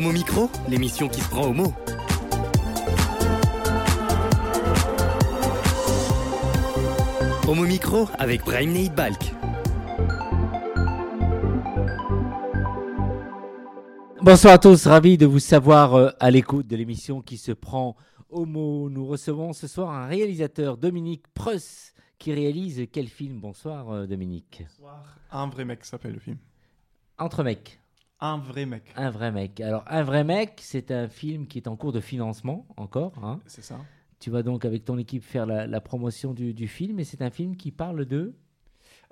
Homo Micro, l'émission qui se prend au mot. Homo Micro avec Brahim Neid Balk. Bonsoir à tous, ravi de vous savoir euh, à l'écoute de l'émission qui se prend au mot. Nous recevons ce soir un réalisateur, Dominique Preuss, qui réalise quel film? Bonsoir euh, Dominique. Bonsoir. Un vrai mec s'appelle le film. Entre mecs. Un vrai mec. Un vrai mec. Alors, Un vrai mec, c'est un film qui est en cours de financement encore. hein. C'est ça. Tu vas donc avec ton équipe faire la, la promotion du, du film et c'est un film qui parle de...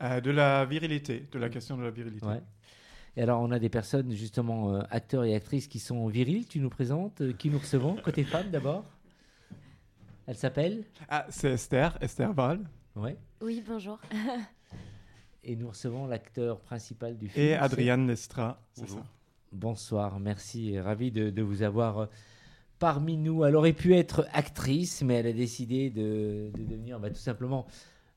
Euh, de la virilité, de la question de la virilité. Ouais. Et alors, on a des personnes, justement, euh, acteurs et actrices qui sont viriles. Tu nous présentes euh, Qui nous recevons Côté femme d'abord Elle s'appelle Ah, c'est Esther, Esther Val. Ouais. Oui, bonjour. Et nous recevons l'acteur principal du film. Et Adriane Lestra. c'est Bonjour. ça. Bonsoir, merci. Ravi de, de vous avoir euh, parmi nous. Elle aurait pu être actrice, mais elle a décidé de, de devenir bah, tout simplement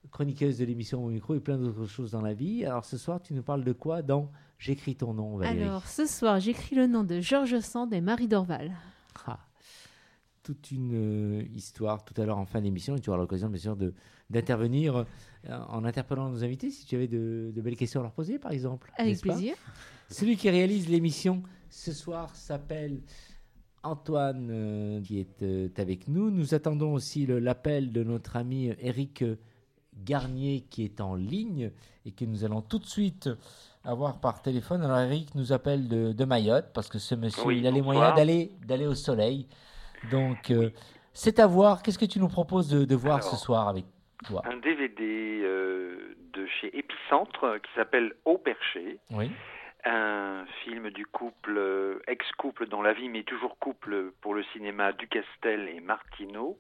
chroniqueuse de l'émission au micro et plein d'autres choses dans la vie. Alors ce soir, tu nous parles de quoi dans J'écris ton nom, Valérie? Alors, ce soir, j'écris le nom de Georges Sand et Marie Dorval. Ah, toute une euh, histoire tout à l'heure en fin d'émission et tu auras l'occasion bien sûr de- d'intervenir euh, en interpellant nos invités si tu avais de, de belles questions à leur poser par exemple. Avec plaisir. Celui qui réalise l'émission ce soir s'appelle Antoine euh, qui est euh, avec nous. Nous attendons aussi l'appel de notre ami euh, Eric euh, Garnier qui est en ligne et que nous allons tout de suite avoir par téléphone. Alors Eric nous appelle de, de Mayotte parce que ce monsieur Oui, il a les moyens d'aller d'aller au soleil. Donc euh, c'est à voir. Qu'est-ce que tu nous proposes de, de voir Alors, ce soir avec un DVD euh, de chez Épicentre euh, qui s'appelle Au Perché, Oui. un film du couple, euh, ex-couple dans la vie, mais toujours couple pour le cinéma, Ducastel et Martineau,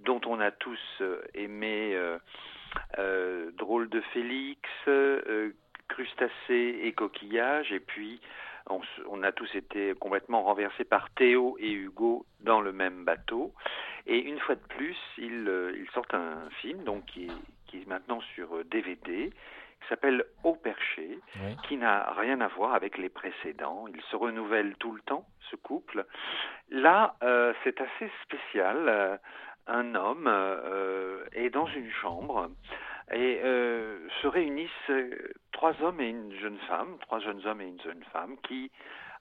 dont on a tous euh, aimé Drôle de Félix, Crustacés et Coquillages, et puis on, a tous été complètement renversés par Théo et Hugo dans le même bateau. Et une fois de plus, ils, euh, ils sortent un film donc qui est, qui est maintenant sur euh, DVD, qui s'appelle Au Perché, Oui. qui n'a rien à voir avec les précédents. Il se renouvelle tout le temps, ce couple. Là, euh, c'est assez spécial. Euh, Un homme euh, est dans une chambre et euh, se réunissent euh, trois hommes et une jeune femme, trois jeunes hommes et une jeune femme qui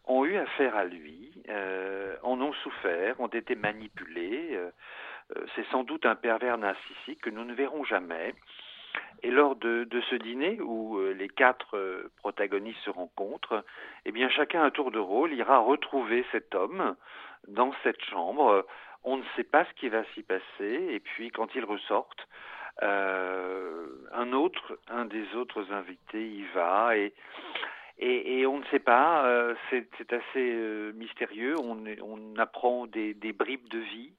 ont eu affaire à lui, euh, en ont souffert, ont été manipulés. euh, euh, c'est sans doute un pervers narcissique que nous ne verrons jamais. Et lors de, de ce dîner où les quatre protagonistes se rencontrent, eh bien chacun à tour de rôle ira retrouver cet homme dans cette chambre. On ne sait pas ce qui va s'y passer. Et puis quand ils ressortent, un autre, un des autres invités y va et on ne sait pas, euh, c'est assez euh, mystérieux. On, apprend des, bribes de vie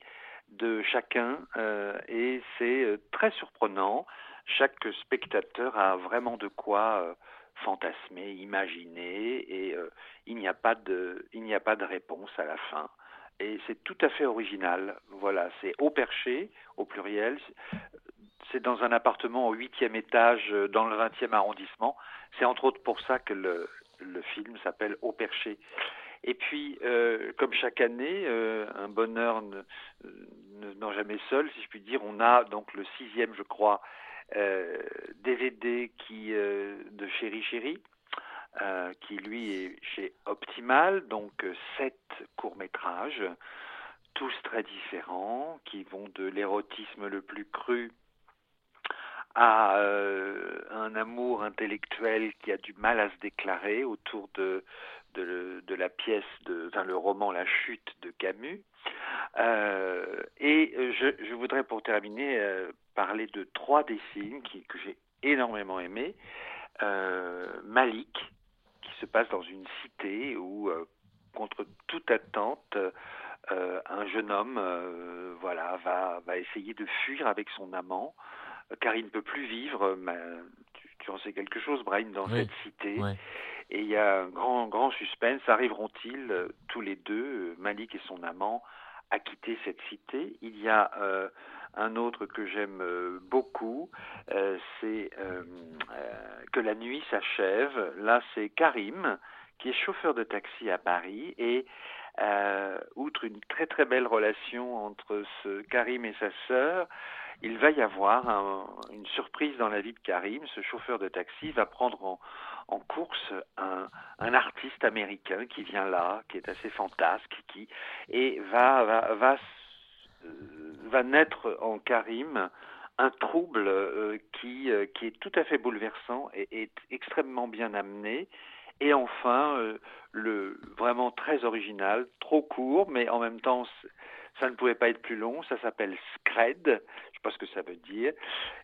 de chacun euh, et c'est euh, très surprenant. Chaque spectateur a vraiment de quoi euh, fantasmer, imaginer et euh, il n'y a pas de a pas de réponse à la fin. Et c'est tout à fait original. Voilà, c'est au perché, au pluriel. C'est dans un appartement au huitième étage euh, dans le 20e arrondissement. C'est entre autres pour ça que le, film s'appelle Au perché. Et puis, euh, comme chaque année, euh, un bonheur ne- ne- n'en jamais seul, si je puis dire, on a donc le sixième, je crois, DVD qui de Chéri Chéri, qui lui est chez Optimal, donc sept courts métrages, tous très différents, qui vont de l'érotisme le plus cru à euh, un amour intellectuel qui a du mal à se déclarer autour de, la pièce, de, enfin, le roman La Chute de Camus. Euh, et je, voudrais pour terminer euh, parler de trois des films qui, que j'ai énormément aimés. Malik, qui se passe dans une cité où, contre toute attente, un jeune homme voilà, va, essayer de fuir avec son amant car il ne peut plus vivre. mais, tu, tu en sais quelque chose, Brian, dans Oui. cette cité. Et il y a un grand, grand suspense. Arriveront-ils euh, tous les deux, euh, Malik et son amant, à quitter cette cité? Il y a euh, un autre que j'aime euh, beaucoup, euh, c'est euh, euh, que la nuit s'achève. Là, c'est Karim qui est chauffeur de taxi à Paris et euh, outre une très très belle relation entre ce Karim et sa sœur, il va y avoir un- une surprise dans la vie de Karim. Ce chauffeur de taxi va prendre en, course un, artiste américain qui vient là, qui est assez fantasque, qui et va va va, euh, va naître en Karim un trouble euh, qui euh, qui est tout à fait bouleversant et est extrêmement bien amené. Et enfin, le vraiment très original, trop court, mais en même temps, ça ne pouvait pas être plus long. Ça s'appelle Scred, je sais pas ce que ça veut dire.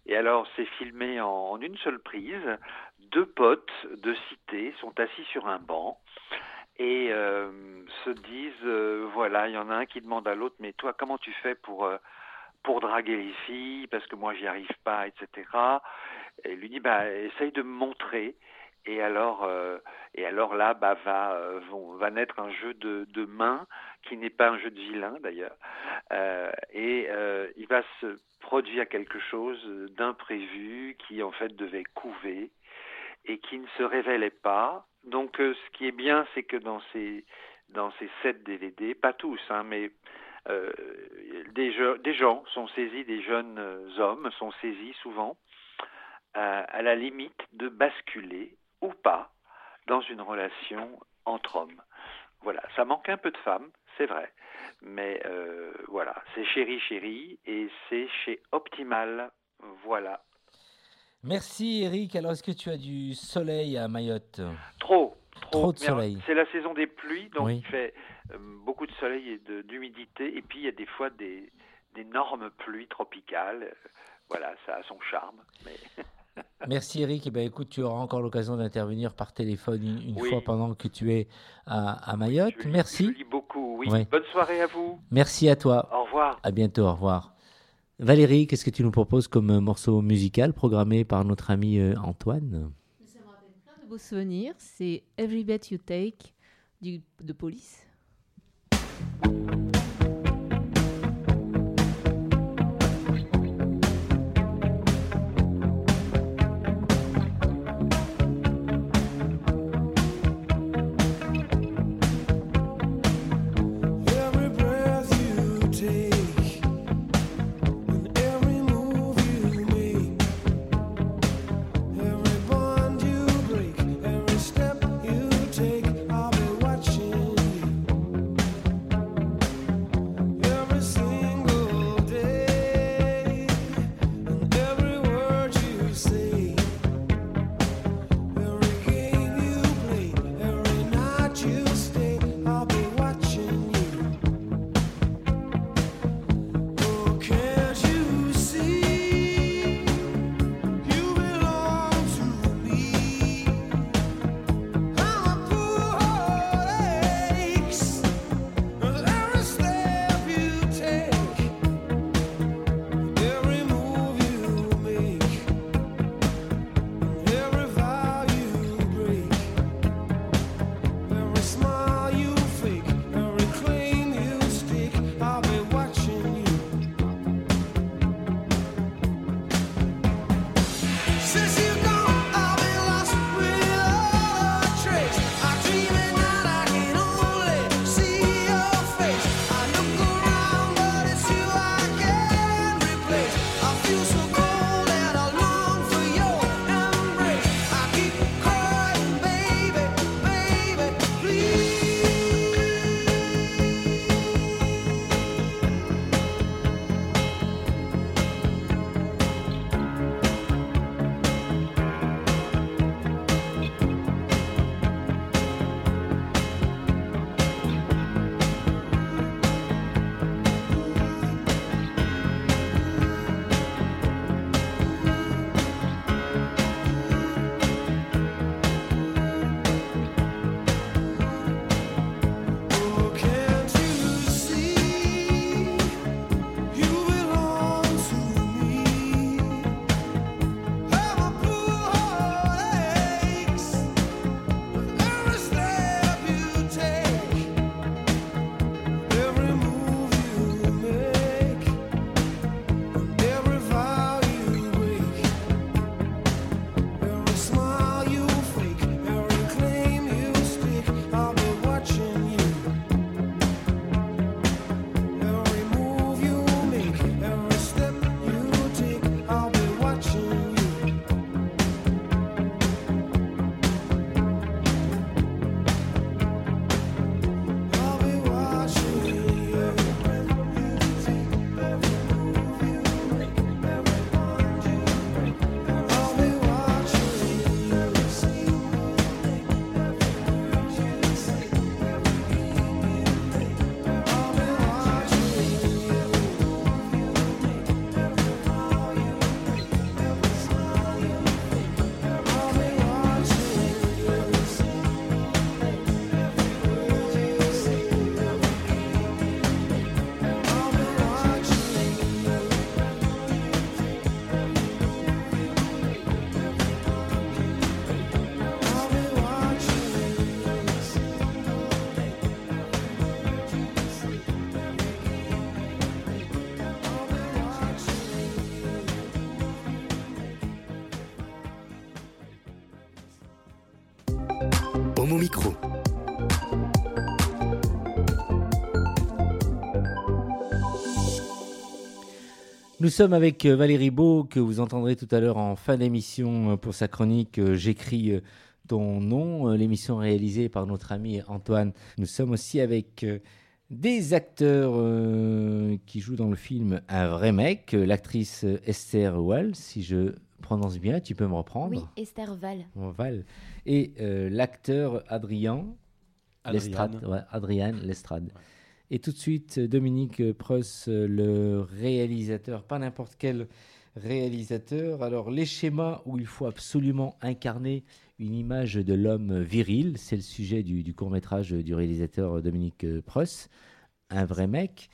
Et alors, c'est filmé en, une seule prise. Deux potes de cité sont assis sur un banc et euh, se disent, euh, voilà, il y en a un qui demande à l'autre, mais toi, comment tu fais pour euh, pour draguer les filles? Parce que moi j'y arrive pas, etc. Et lui dit, bah, essaye de me montrer. Et alors, et alors là, bah, va, va naître un jeu de, de mains qui n'est pas un jeu de vilain d'ailleurs. Euh, et euh, il va se produire quelque chose d'imprévu qui en fait devait couver et qui ne se révélait pas. Donc, euh, ce qui est bien, c'est que dans ces dans ces sept DVD, pas tous, hein, mais des, je- des gens sont saisis, des jeunes hommes sont saisis souvent à la limite de basculer ou pas dans une relation entre hommes. Voilà, ça manque un peu de femmes, c'est vrai, mais euh, voilà, c'est Chéri Chéri et c'est chez Optimal. Voilà, Merci Eric. Alors, est-ce que tu as du soleil à Mayotte? Trop, trop, Trop de soleil. C'est la saison des pluies, donc Oui. il fait euh, beaucoup de soleil et d'humidité, et puis il y a des fois des d'énormes pluies tropicales. Voilà, ça a son charme. Mais Merci Eric. Eh ben, écoute, tu auras encore l'occasion d'intervenir par téléphone une, une Oui. fois pendant que tu es à, à Mayotte. je Je Merci. beaucoup. Oui. Oui. Bonne soirée à vous. Merci à toi. Au revoir. À bientôt. Au revoir. Valérie, qu'est-ce que tu nous proposes comme euh, morceau musical programmé par notre ami euh, Antoine? Ça me rappelle plein de beaux souvenirs. C'est Every Bet You Take du, de Police. Nous sommes avec euh, Valérie Beau, que vous entendrez tout à l'heure en fin d'émission euh, pour sa chronique euh, J'écris ton nom, l'émission réalisée par notre ami Antoine. Nous sommes aussi avec des acteurs euh, qui jouent dans le film Un vrai mec, l'actrice Esther Wall, si je prononce bien, tu peux me reprendre Oui, Esther Val. Bon, Val. Et euh, l'acteur Adrien Lestrade. Ouais, Adrien Lestrade. Et tout de suite, Dominique Preuss, le réalisateur, pas n'importe quel réalisateur. Alors, les schémas où il faut absolument incarner une image de l'homme viril, c'est le sujet du, court-métrage du réalisateur Dominique Preuss, Un vrai mec.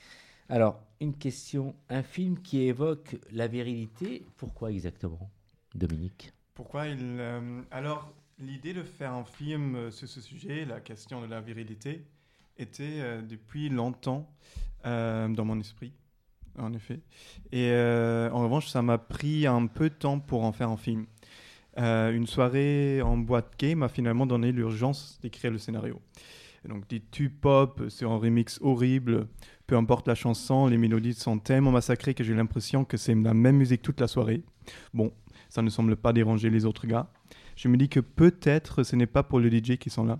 Alors, une question, un film qui évoque la virilité, pourquoi exactement, Dominique? Pourquoi euh, alors, l'idée de faire un film sur ce sujet, la question de la virilité, était euh, depuis longtemps euh, dans mon esprit, en effet. Et euh, en revanche, ça m'a pris un peu de temps pour en faire un film. Une soirée en boîte gay m'a finalement donné l'urgence d'écrire le scénario. Donc, des tubes pop sur un remix horrible, peu importe la chanson, les mélodies sont tellement massacrées que j'ai l'impression que c'est la même musique toute la soirée. Bon, ça ne semble pas déranger les autres gars. Je me dis que peut-être ce n'est pas pour le DJ qui sont là.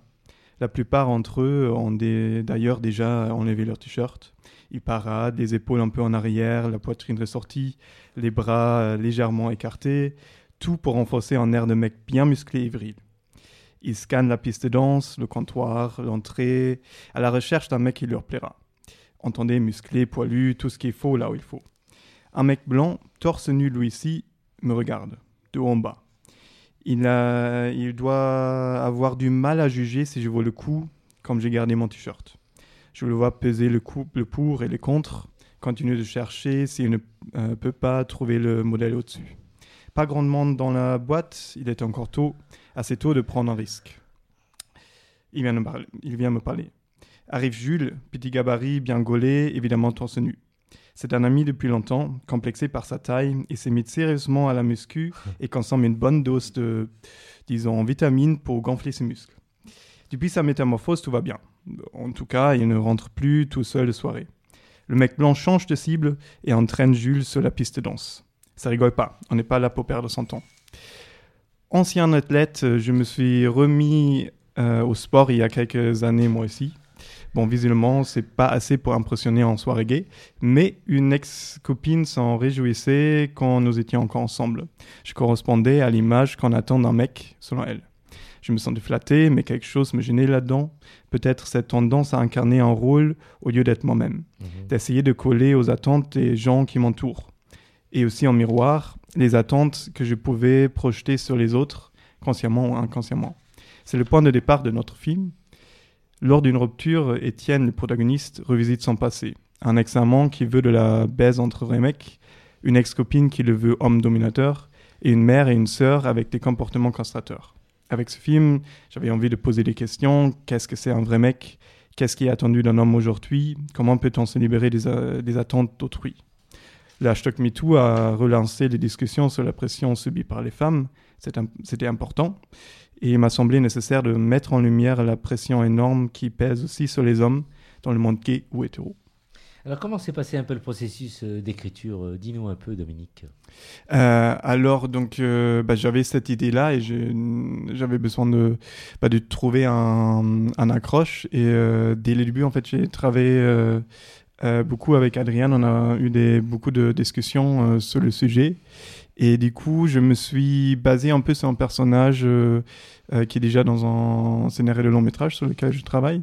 La plupart d'entre eux ont d'ailleurs déjà enlevé leur t-shirt. Ils paradent, les épaules un peu en arrière, la poitrine ressortie, les bras euh, légèrement écartés, tout pour renforcer un air de mec bien musclé et viril. Ils scannent la piste de danse, le comptoir, l'entrée, à la recherche d'un mec qui leur plaira. Entendez, musclé, poilu, tout ce qu'il faut là où il faut. Un mec blanc, torse nu lui ici, me regarde, de haut en bas. Il, doit avoir du mal à juger si je vaux le coup, comme j'ai gardé mon t-shirt. Je le vois peser le, coup, le pour et le contre, continue de chercher s'il ne euh, peut pas trouver le modèle au-dessus. Pas grand monde dans la boîte, il est encore tôt, assez tôt de prendre un risque. Il vient, me parler, il vient me parler. Arrive Jules, petit gabarit, bien gaulé, évidemment torse nu. C'est un ami depuis longtemps, complexé par sa taille, il s'est mis sérieusement à la muscu et consomme une bonne dose de, disons, vitamines pour gonfler ses muscles. Depuis sa métamorphose, tout va bien. En tout cas, il ne rentre plus tout seul de soirée. Le mec blanc change de cible et entraîne Jules sur la piste de danse. Ça rigole pas, on n'est pas là pour perdre son temps. Ancien athlète, je me suis remis euh, au sport il y a quelques années moi aussi. Bon, visuellement, c'est pas assez pour impressionner en soirée gay, mais une ex-copine s'en réjouissait quand nous étions encore ensemble. Je correspondais à l'image qu'on attend d'un mec, selon elle. Je me sentais flatté, mais quelque chose me gênait là-dedans. Peut-être cette tendance à incarner un rôle au lieu d'être moi-même. D'essayer de coller aux attentes des gens qui m'entourent. Et aussi en miroir, les attentes que je pouvais projeter sur les autres, consciemment ou inconsciemment. C'est le point de départ de notre film. Lors d'une rupture, Étienne, le protagoniste, revisite son passé. Un ex-amant qui veut de la baise entre mecs, une ex-copine qui le veut homme dominateur, et une mère et une sœur avec des comportements castrateurs. Avec ce film, j'avais envie de poser des questions. Qu'est-ce que c'est un vrai mec? Qu'est-ce qui est attendu d'un homme aujourd'hui? Comment peut-on se libérer des, euh, attentes d'autrui? Le hashtag MeToo a relancé les discussions sur la pression subie par les femmes. C'était important. Et il m'a semblé nécessaire de mettre en lumière la pression énorme qui pèse aussi sur les hommes dans le monde gay ou hétéro. Alors, comment s'est passé un peu le processus euh, d'écriture Euh, Dis-nous un peu, Dominique. Euh, alors, donc, euh, bah, j'avais cette idée-là et j'ai- j'avais besoin de, bah, de trouver un, un accroche. Et euh, dès le début, en fait, j'ai travaillé beaucoup avec Adrien. On a eu des, beaucoup de discussions sur le sujet. Et du coup, je me suis basé un peu sur un personnage euh, euh, qui est déjà dans un scénario de long métrage sur lequel je travaille.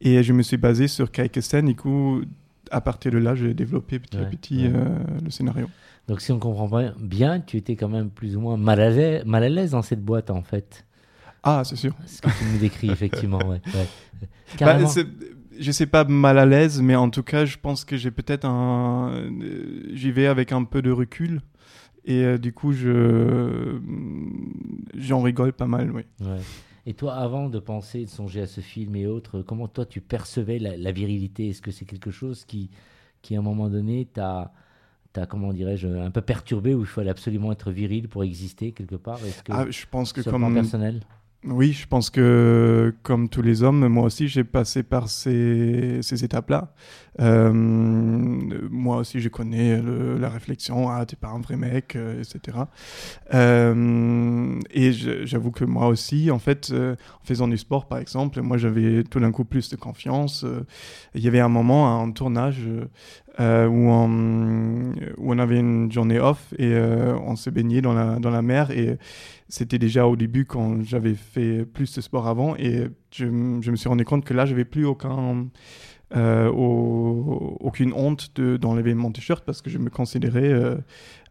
Et je me suis basé sur quelques scènes. Du coup, à partir de là, j'ai développé petit à petit ouais. euh, le scénario. Donc, si on comprend pas bien, tu étais quand même plus ou moins mal à l'aise, mal à l'aise dans cette boîte, en fait. Ah, c'est sûr. Ce que tu nous décris, effectivement. Ouais. Bah, Carrément. je sais pas mal à l'aise, mais en tout cas, je pense que j'ai peut-être un. J'y vais avec un peu de recul. Et euh, du coup, je. J'en rigole pas mal, oui. Ouais. Et toi, avant de penser, de songer à ce film et autres, comment toi tu percevais la, la virilité? Est-ce que c'est quelque chose qui, qui, à un moment donné, t'a, t'a, comment dirais-je, un peu perturbé où il fallait absolument être viril pour exister quelque part? Est-ce que Ah, je pense que comme. personnel? Oui, je pense que comme tous les hommes, moi aussi j'ai passé par ces, ces étapes-là. Euh, moi aussi je connais la réflexion, ah t'es pas un vrai mec, euh, etc. Euh, et je- j'avoue que moi aussi, en fait, euh, en faisant du sport par exemple, moi j'avais tout d'un coup plus de confiance. Euh, Il y avait un moment, un tournage euh, où, on, où on avait une journée off et euh, on s'est baigné dans la, dans la mer et c'était déjà au début quand j'avais fait plus de sport avant et je, je me suis rendu compte que là, j'avais plus aucun, euh, au- aucune honte de- d'enlever mon t-shirt parce que je me considérais euh,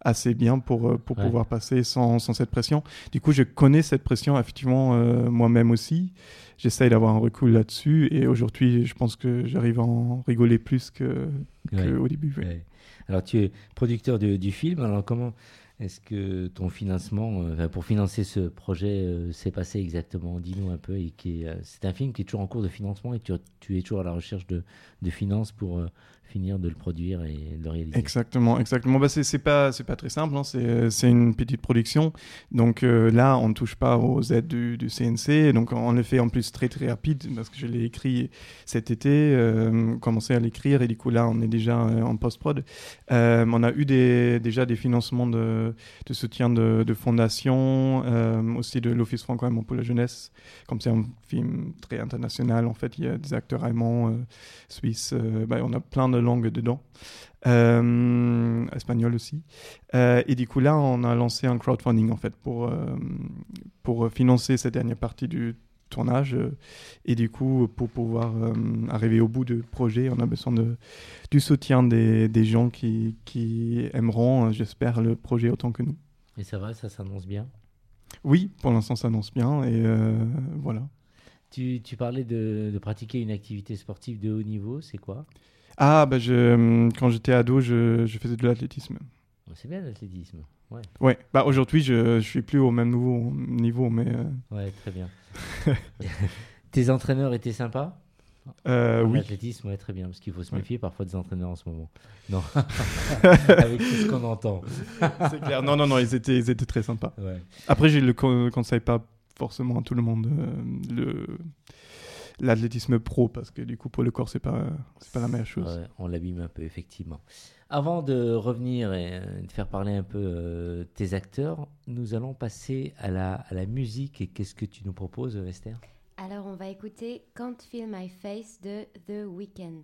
assez bien pour, euh, pour Ouais. pouvoir passer sans, sans cette pression. Du coup, je connais cette pression effectivement euh, moi-même aussi. J'essaye d'avoir un recul là-dessus et aujourd'hui, je pense que j'arrive à en rigoler plus que, Ouais. qu'au début. Ouais. Alors, tu es producteur de- du film. Alors, comment est-ce que ton financement, euh, pour financer ce projet, euh, s'est passé exactement? Dis-nous un peu. Et euh, c'est un film qui est toujours en cours de financement et tu, es toujours à la recherche de, finances pour finir de le produire et de le réaliser. Exactement, exactement. Bah, c'est pas, pas très simple. hein. C'est une petite production. Donc euh, là, on ne touche pas aux aides du, CNC. Donc on le fait en plus très très rapide parce que je l'ai écrit cet été, euh, commencé à l'écrire et du coup là, on est déjà euh, en post-prod. Euh, on a eu déjà des financements de, soutien de, de fondations, aussi de l'Office franco-allemand pour la jeunesse. Comme c'est un film très international, en fait, il y a des acteurs allemands, suisses, bah, on a plein de langues dedans. Euh, espagnol aussi. Euh, et du coup, là, on a lancé un crowdfunding, en fait, pour, euh, pour financer cette dernière partie du tournage. et du coup, pour pouvoir arriver au bout du projet, on a besoin de, du soutien des, des gens qui, qui aimeront, j'espère, le projet autant que nous. Et ça va, ça s'annonce bien? Oui, pour l'instant, ça annonce bien. Et voilà. tu, tu parlais de, de pratiquer une activité sportive de haut niveau. C'est quoi? Ah, bah, je, quand j'étais ado, je, je faisais de l'athlétisme. C'est bien l'athlétisme. Ouais, Ouais, bah aujourd'hui je, je suis plus au même niveau, niveau mais euh, ouais très bien. Tes entraîneurs étaient sympas? Euh, En oui. Athlétisme, ouais, très bien, parce qu'il faut se Ouais. méfier parfois des entraîneurs en ce moment. Non, avec tout ce qu'on entend. C'est clair. Non, non, non, ils étaient, ils étaient très sympas. Ouais. Après, je le con- conseille pas forcément à tout le monde euh, le l'athlétisme pro parce que du coup pour le corps c'est pas c'est pas la meilleure chose. Ouais, on l'abîme un peu, effectivement. Avant de revenir et euh, de faire parler un peu euh, tes acteurs, nous allons passer à la, à la musique. Et qu'est-ce que tu nous proposes, Esther Alors on va écouter Can't Feel My Face de The Weeknd.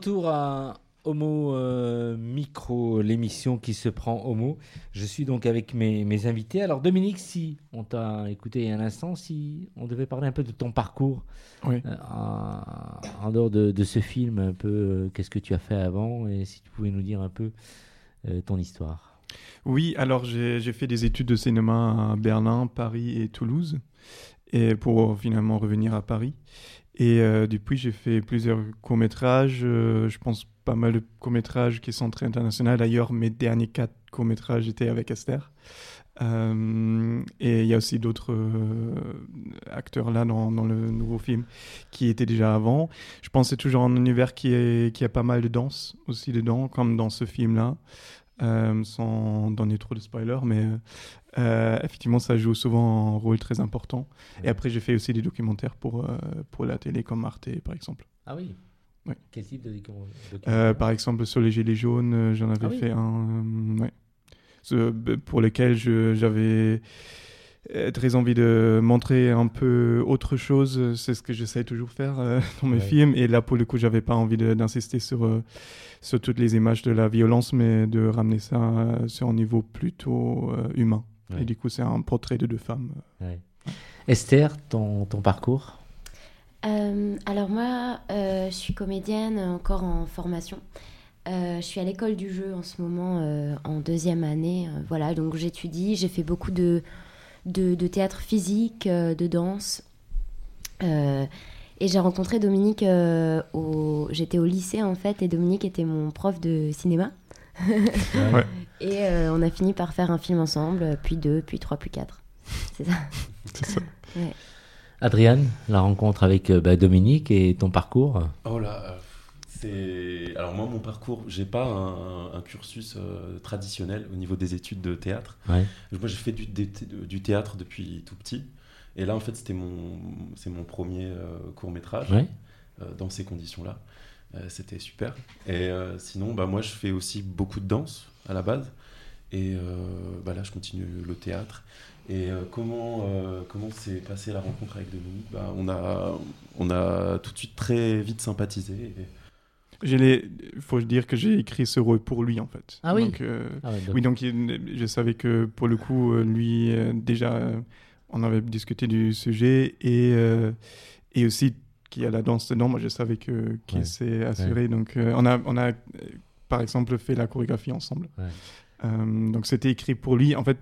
Retour à Homo euh, Micro, l'émission qui se prend Homo. Je suis donc avec mes, mes invités. Alors Dominique, si on t'a écouté il y a un instant, si on devait parler un peu de ton parcours Oui. euh, en, en dehors de, de ce film, un peu euh, qu'est-ce que tu as fait avant et si tu pouvais nous dire un peu ton histoire. Oui, alors j'ai j'ai fait des études de cinéma à Berlin, Paris et Toulouse, et pour finalement revenir à Paris. Et euh, depuis, j'ai fait plusieurs courts-métrages, euh, je pense pas mal de courts-métrages qui sont très internationaux. D'ailleurs, mes derniers quatre courts-métrages étaient avec Esther. Euh, et il y a aussi d'autres acteurs là dans, le nouveau film qui étaient déjà avant. Je pense que c'est toujours un univers qui, a pas mal de danse aussi dedans, comme dans ce film-là sans donner trop de spoilers, mais euh, effectivement, ça joue souvent un rôle très important. Et après, j'ai fait aussi des documentaires pour, euh, pour la télé, comme Arte, par exemple. Ah oui. Quel type de docu- Euh, documentaire par exemple, sur les Gilets jaunes, j'en avais Ah oui. fait un, ouais. Ce- pour lequel j'avais très envie de montrer un peu autre chose. C'est ce que j'essaie toujours de faire euh, dans mes Ouais. films. Et là, pour le coup, j'avais pas envie d'insister sur, euh, sur toutes les images de la violence, mais de ramener ça euh, sur un niveau plutôt humain. Ouais. Et du coup, c'est un portrait de deux femmes. Ouais. Esther, ton, ton parcours? Euh, alors moi, euh, je suis comédienne encore en formation. Euh, je suis à l'école du jeu en ce moment, euh, en deuxième année. euh, voilà, donc j'étudie, j'ai fait beaucoup de, de, de théâtre physique, euh, de danse. Euh, et j'ai rencontré Dominique, euh, au... j'étais au lycée en fait, et Dominique était mon prof de cinéma. Ouais. Et euh, on a fini par faire un film ensemble, puis deux, puis trois, puis quatre. C'est ça. C'est ça. Adriane, la rencontre avec euh, bah, Dominique et ton parcours Oh là, euh, c'est. Alors, moi, mon parcours, j'ai pas un, un cursus euh, traditionnel au niveau des études de théâtre. Ouais. Moi, j'ai fait du, théâtre depuis tout petit. Et là, en fait, c'était mon, c'est mon premier court métrage Ouais. dans ces conditions-là. Euh, c'était super. Et euh, sinon, bah, moi, je fais aussi beaucoup de danse à la base. Et euh, bah, là, je continue le théâtre. Et euh, comment euh, comment s'est passée la rencontre avec Dominique? Bah, on, a, on a tout de suite très vite sympathisé. Et- Il faut dire que j'ai écrit ce rôle pour lui, en fait. Ah oui? Donc, euh, Ah ouais, donc- Oui, donc je savais que pour le coup, lui, euh, déjà, on avait discuté du sujet et, euh, et aussi qu'il y a la danse dedans. Moi, je savais que qu'il Ouais. s'est assuré. Donc, euh, on a, on a, par exemple, fait la chorégraphie ensemble. Ouais. Euh, donc, c'était écrit pour lui. En fait,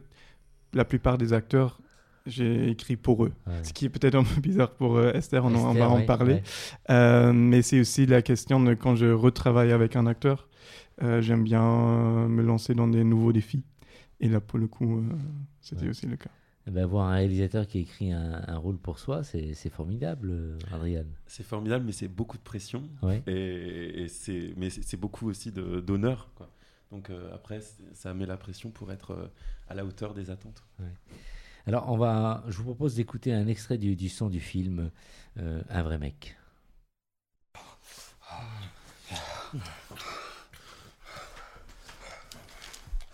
la plupart des acteurs, j'ai écrit pour eux. Ce qui est peut-être un peu bizarre pour euh, Esther, on, en- on Esther, va en parler. mais c'est aussi la question de quand je retravaille avec un acteur, j'aime bien me lancer dans des nouveaux défis. Et là, pour le coup, c'était aussi le cas. Eh ben, voir un réalisateur qui écrit un, un rôle pour soi, c'est formidable, euh, Adriane. C'est formidable, mais c'est beaucoup de pression. Ouais. Et, et c'est, mais c'est beaucoup aussi d'honneur. Donc euh, après, ça met la pression pour être euh, à la hauteur des attentes. Alors, on va, je vous propose d'écouter un extrait du, du son du film euh, Un vrai mec.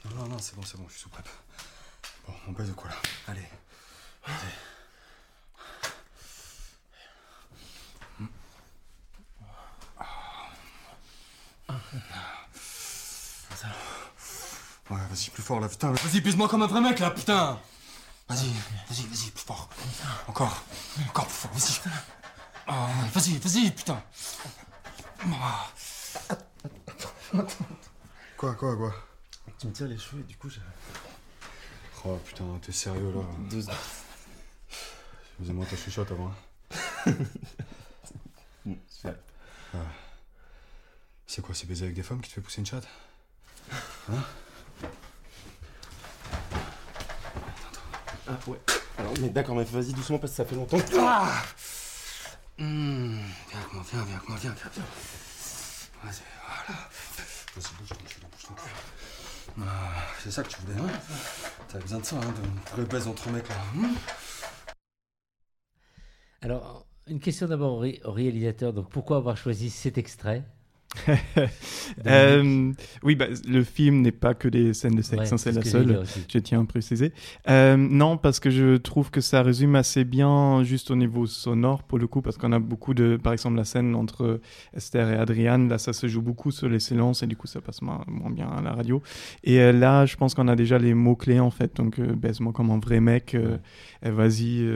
Non, non, non, c'est bon, c'est bon, je suis sous prep. Bon, on baisse ou quoi là Allez. Ouais, vas-y, plus fort là, putain. Vas-y, pisse-moi comme un vrai mec là, putain. Vas-y, vas-y, vas-y, plus fort. Encore, encore plus fort, vas-y. Vas-y, vas-y, putain. Quoi, quoi, quoi? Tu me tires les cheveux et du coup, j'ai. Oh putain, t'es sérieux là Deux... Faisais-moi ta chuchote avant. Bon, c'est fait. C'est quoi, c'est baiser avec des femmes qui te fait pousser une chatte? Ah ouais. Alors, mais d'accord, mais vas-y doucement parce que ça fait longtemps. Ah Mmh, Viens avec moi, viens, viens avec moi, viens, viens, viens. Vas-y, voilà. Vas-y, bouge ton cul, bouge ton cul. Ah, c'est ça que tu voulais, hein T'avais besoin de ça, hein, de vraie baise entre mecs là. Hum Alors, une question d'abord au, ré- au réalisateur. Donc, pourquoi avoir choisi cet extrait? Euh, oui, bah, le film n'est pas que des scènes de sexe, Ouais, hein, c'est c'est ce la seule. Je tiens à préciser. Euh, non, parce que je trouve que ça résume assez bien, juste au niveau sonore, pour le coup, parce qu'on a beaucoup de. Par exemple, la scène entre Esther et Adriane, là, ça se joue beaucoup sur les silences, et du coup, ça passe moins, moins bien à la radio. Et euh, là, je pense qu'on a déjà les mots-clés, en fait. Donc, baise-moi comme un vrai mec, vas-y,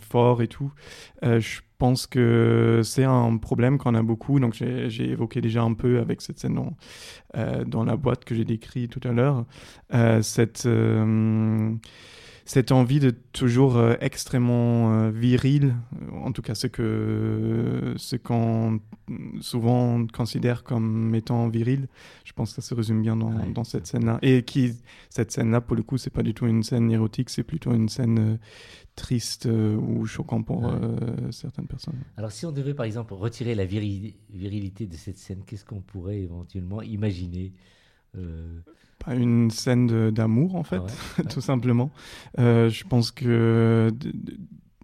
fort et tout. Je pense que c'est un problème qu'on a beaucoup. Donc, j'ai évoqué déjà un peu avec cette scène dans, euh, dans la boîte que j'ai décrit tout à l'heure. Euh, euh, cette envie de toujours euh, extrêmement euh, viril, euh, en tout cas ce que ce qu'on souvent on considère comme étant viril, je pense que ça se résume bien dans, Ouais. dans cette scène-là. Et qui, cette scène-là, pour le coup, c'est pas du tout une scène érotique, c'est plutôt une scène euh, triste ou choquante pour Ouais. certaines personnes. Alors, si on devait, par exemple, retirer la virili- virilité de cette scène, qu'est-ce qu'on pourrait éventuellement imaginer une scène d'amour, en fait. ah ouais, ouais. tout simplement. Euh, je pense que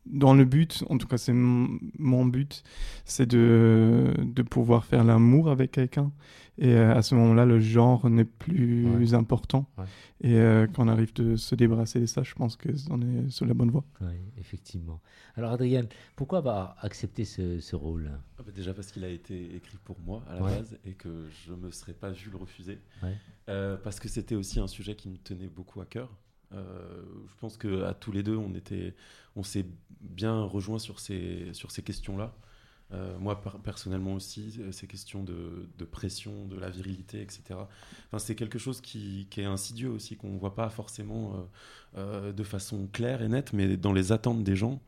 dans le but, en tout cas c'est mon but, c'est de, de pouvoir faire l'amour avec quelqu'un. Et euh, à ce moment-là, le genre n'est plus Ouais. important. Ouais. Et euh, quand on arrive de se débarrasser de ça, je pense qu'on est sur la bonne voie. Oui, effectivement. Alors, Adrien, pourquoi avoir accepté ce, ce rôle? Ah bah déjà parce qu'il a été écrit pour moi à la Ouais. base et que je me serais pas vu le refuser. Ouais. Euh, parce que c'était aussi un sujet qui me tenait beaucoup à cœur. Euh, je pense que à tous les deux, on était, on s'est bien rejoints sur ces sur ces questions-là. Euh, moi personnellement aussi, euh, ces questions de, de pression, de la virilité, etc. Enfin, c'est quelque chose qui, qui est insidieux aussi, qu'on ne voit pas forcément euh, euh, de façon claire et nette, mais dans les attentes des gens,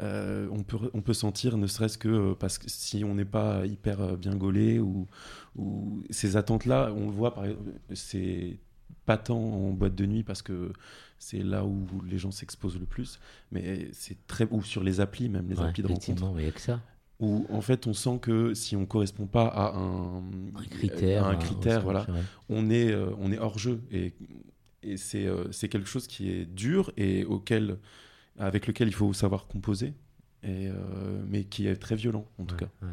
on, peut, on peut sentir, ne serait-ce que parce que si on n'est pas hyper bien gaulé, ou, ou ces attentes-là, on le voit, par exemple, c'est pas tant en boîte de nuit parce que c'est là où les gens s'exposent le plus, mais c'est très ou sur les applis même les Ouais, applis de rencontre il n'y a que ça. Où en fait on sent que si on correspond pas à un, Un critère. à un critère, voilà, on est, euh, on est hors jeu et, et c'est euh, c'est quelque chose qui est dur et auquel, avec lequel il faut savoir composer, et, euh, mais qui est très violent en tout cas. ouais.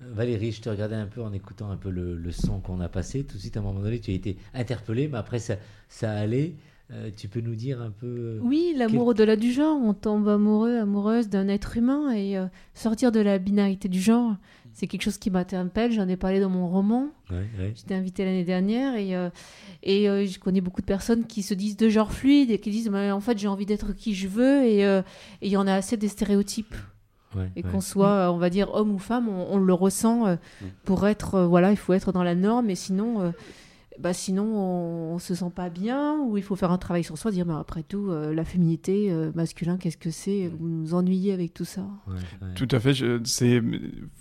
Valérie, je te regardais un peu en écoutant un peu le, le son qu'on a passé. Tout de suite, à un moment donné, tu as été interpellé, mais après, ça, ça allait. Euh, tu peux nous dire un peu. euh, Oui, l'amour au-delà du genre. On tombe amoureux, amoureuse d'un être humain et euh, sortir de la binarité du genre, c'est quelque chose qui m'interpelle. J'en ai parlé dans mon roman. ouais, ouais. J'étais invitée l'année dernière et, euh, et je connais beaucoup de personnes qui se disent de genre fluide et qui disent Mais en fait j'ai envie d'être qui je veux et il y en a assez des stéréotypes Ouais, et qu'on soit on va dire homme ou femme on, on le ressent pour être voilà il faut être dans la norme et sinon bah sinon on, on se sent pas bien ou il faut faire un travail sur soi dire mais après tout euh, la féminité euh, masculin qu'est-ce que c'est vous nous ennuyez avec tout ça Ouais, ouais. Tout à fait. je- c'est-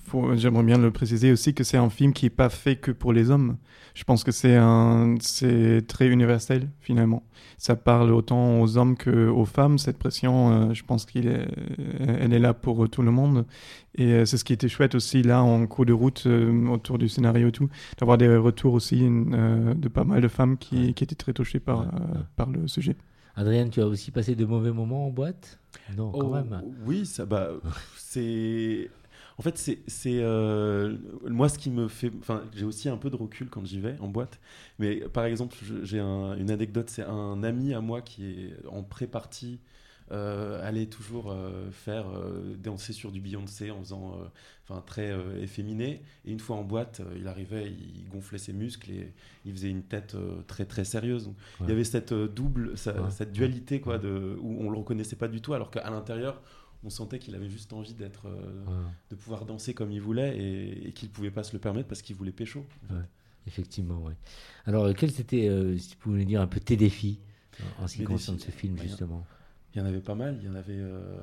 faut- J'aimerais bien le préciser aussi que c'est un film qui n'est pas fait que pour les hommes. Je pense que c'est un, c'est très universel finalement. Ça parle autant aux hommes qu'aux femmes. Cette pression, euh, je pense qu'elle est, elle est là pour tout le monde. Et euh, c'est ce qui était chouette aussi là en cours de route euh, autour du scénario et tout, d'avoir des retours aussi euh, de pas mal de femmes qui, Ouais. qui étaient très touchées par, euh, par le sujet. Adrien, tu as aussi passé de mauvais moments en boîte? Non, quand Oh, même. Oui, ça, bah, c'est. En fait, c'est, c'est euh, moi ce qui me fait. Enfin, j'ai aussi un peu de recul quand j'y vais en boîte. Mais par exemple, j'ai un- une anecdote. C'est un ami à moi qui est en pré-partie euh, allait toujours euh, faire euh, danser sur du Beyoncé en faisant, enfin très efféminé. Et une fois en boîte, il arrivait, il gonflait ses muscles et il faisait une tête très très sérieuse. Donc, Il Ouais. y avait cette double, sa- Ouais. cette dualité quoi, de, où on le reconnaissait pas du tout, alors qu'à l'intérieur, on sentait qu'il avait juste envie d'être, euh, Ouais. de pouvoir danser comme il voulait et, et qu'il pouvait pas se le permettre parce qu'il voulait pécho. en fait. Ouais. Effectivement, oui. Alors, quels étaient, euh, si tu pouvais dire un peu tes défis en- en ce qui concerne défis, ce film, bah, justement? Il y en avait pas mal. Il y en avait euh,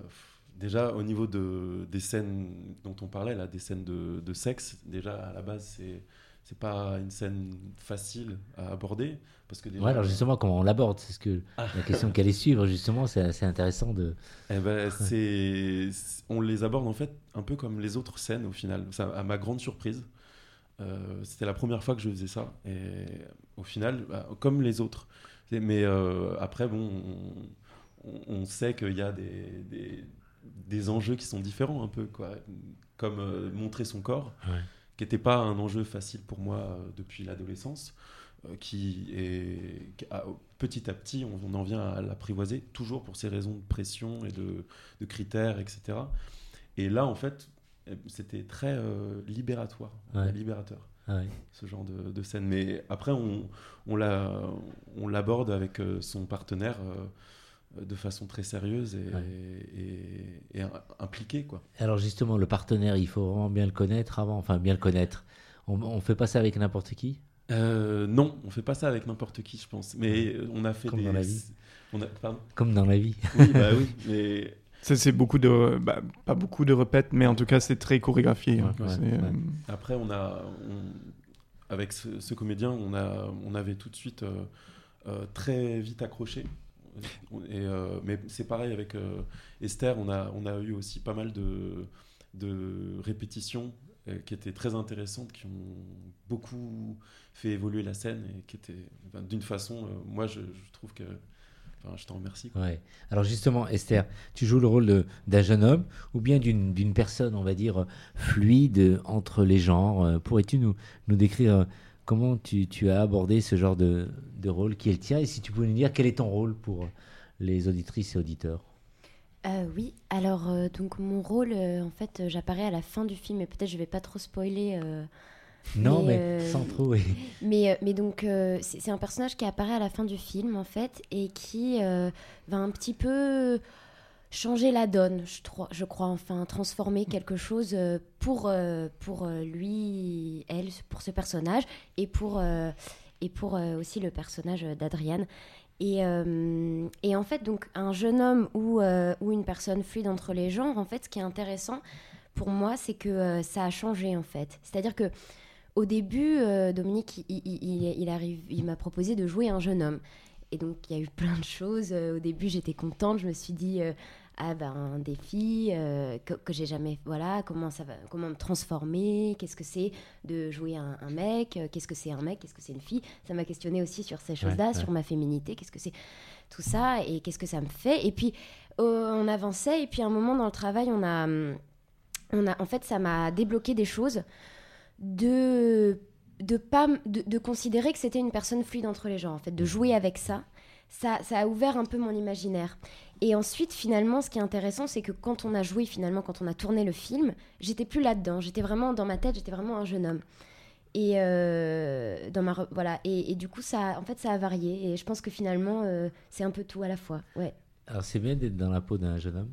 déjà au niveau de, des scènes dont on parlait, là, des scènes de, de sexe. Déjà à la base, c'est c'est pas une scène facile à aborder parce que déjà. Ouais, alors justement, comment on l'aborde C'est ce que Ah. la question qu'elle est suivre, justement, c'est assez intéressant de. Eh ben, c'est, on les aborde en fait un peu comme les autres scènes au final. Ça, à ma grande surprise, euh, c'était la première fois que je faisais ça et au final, bah, comme les autres. Mais euh, après, bon, on, on- on sait qu'il y a des, des, des enjeux qui sont différents un peu, quoi. Comme euh, montrer son corps, Ouais. qui n'était pas un enjeu facile pour moi euh, depuis l'adolescence. euh, qui est qui a- petit à petit on, on en vient à l'apprivoiser toujours pour ces raisons de pression et de, de critères etc et là en fait c'était très euh, libératoire Ouais. libérateur Ah ce genre de, de scène mais après on, on la on l'aborde avec son partenaire de façon très sérieuse et, Ouais. et, et im- impliquée quoi Alors, justement, le partenaire, il faut vraiment bien le connaître avant, enfin, bien le connaître. On, on fait pas ça avec n'importe qui? Euh, non on fait pas ça avec n'importe qui je pense mais on a fait Comme des dans la vie. on a, pardon? Comme dans la vie. oui bah oui mais Ça, c'est beaucoup de. bah, pas beaucoup de répètes, mais en tout cas, c'est très chorégraphié. hein. Ouais, ouais, C'est, ouais. euh, Après, on a, on- avec ce, ce comédien, on, a, on avait tout de suite euh, euh, très vite accroché. Euh, mais c'est pareil avec euh, Esther, on a, on a eu aussi pas mal de, de répétitions euh, qui étaient très intéressantes, qui ont beaucoup fait évoluer la scène et qui étaient d'une façon, moi je, trouve que. Je t'en remercie. Alors justement, Esther, tu joues le rôle d'un jeune homme ou bien d'une personne, on va dire, fluide entre les genres? Pourrais-tu nous, nous décrire comment tu, tu as abordé ce genre de, de rôle qui est le tien et si tu pouvais nous dire quel est ton rôle pour les auditrices et auditeurs Euh, oui, alors euh, donc mon rôle, euh, en fait, j'apparais à la fin du film, et peut-être je vais pas trop spoiler. Non, mais, Mais, sans trop. oui. mais, mais donc c'est un personnage qui apparaît à la fin du film en fait et qui va un petit peu changer la donne, je, crois, enfin transformer quelque chose euh, pour, euh, pour euh, lui, elle, pour ce personnage et pour, et pour aussi le personnage d'Adriane. Et, et en fait, donc un jeune homme ou, une personne fluide entre les genres, en fait, ce qui est intéressant pour moi, c'est que ça a changé en fait. C'est-à-dire que au début, Dominique, il, il- arrive, il m'a proposé de jouer un jeune homme. Et donc, il y a eu plein de choses. Au début, j'étais contente. Je me suis dit, ah ben, un défi euh, que, que j'ai jamais. Voilà, comment ça va, comment me transformer Qu'est-ce que c'est de jouer un, un mec Euh, Qu'est-ce que c'est un mec Qu'est-ce que c'est une fille Ça m'a questionné aussi sur ces choses-là, ouais. sur ma féminité. Qu'est-ce que c'est tout ça Et qu'est-ce que ça me fait Et puis, euh, on avançait. Et puis, à un moment dans le travail, on a, hum, on a, en fait, ça m'a débloqué des choses de de pas de, de considérer que c'était une personne fluide entre les gens en fait de jouer avec ça ça ça a ouvert un peu mon imaginaire et ensuite finalement ce qui est intéressant c'est que quand on a joué finalement quand on a tourné le film j'étais plus là dedans j'étais vraiment dans ma tête j'étais vraiment un jeune homme. Et euh, dans ma voilà. Et, et du coup ça en fait ça a varié. Et je pense que finalement euh, c'est un peu tout à la fois. Ouais. Alors c'est bien d'être dans la peau d'un jeune homme.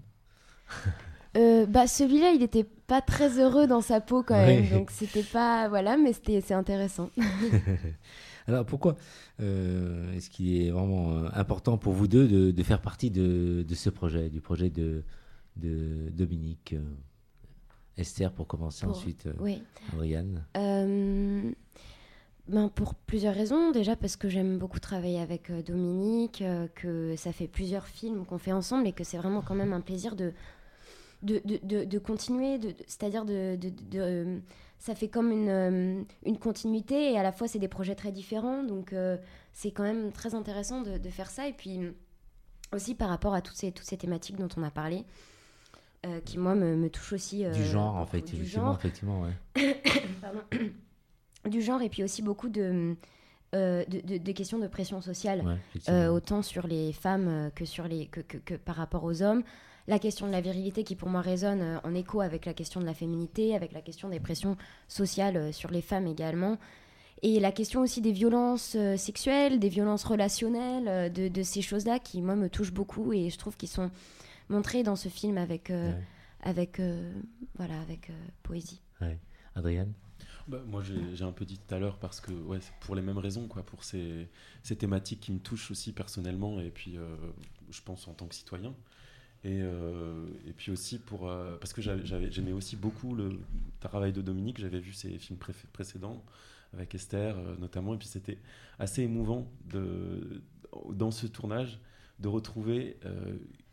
Euh, bah celui-là il était pas très heureux dans sa peau quand Ouais. même. Donc c'était pas voilà mais c'était c'est intéressant Alors pourquoi euh, est-ce qu'il est vraiment euh, important pour vous deux de, de faire partie de, de ce projet, du projet de, de Dominique euh, Esther pour commencer, Pour- ensuite oui Adriane? Euh, ben pour plusieurs raisons. Déjà parce que j'aime beaucoup travailler avec Dominique, que ça fait plusieurs films qu'on fait ensemble et que c'est vraiment quand même un plaisir de, de, de, continuer. C'est-à-dire de- ça fait comme une, euh, une continuité et à la fois c'est des projets très différents. Donc euh, c'est quand même très intéressant de, de faire ça. Et puis aussi par rapport à toutes ces, toutes ces thématiques dont on a parlé. euh, qui moi me, me touchent aussi Du genre en fait, du genre effectivement ouais. pardon, du genre et puis aussi beaucoup de euh, de, questions de pression sociale, Ouais, euh, autant sur les femmes que, sur les, que, que- que par rapport aux hommes. La question de la virilité qui pour moi résonne euh, en écho avec la question de la féminité, avec la question des pressions sociales euh, sur les femmes également. Et la question aussi des violences euh, sexuelles, des violences relationnelles, de, de ces choses-là qui, moi, me touchent beaucoup et je trouve qu'ils sont montrés dans ce film avec, euh, Ouais. avec, euh, voilà, avec euh, poésie. Adrien Bah, moi, j'ai un peu dit tout à l'heure parce que, ouais, c'est pour les mêmes raisons, quoi, pour ces, ces thématiques qui me touchent aussi personnellement et puis, euh, je pense, en tant que citoyen. Et, euh, et puis aussi pour. euh, parce que j'aimais aussi beaucoup le travail de Dominique, j'avais vu ses films pré- précédents avec Esther euh, notamment, et puis c'était assez émouvant dans ce tournage de retrouver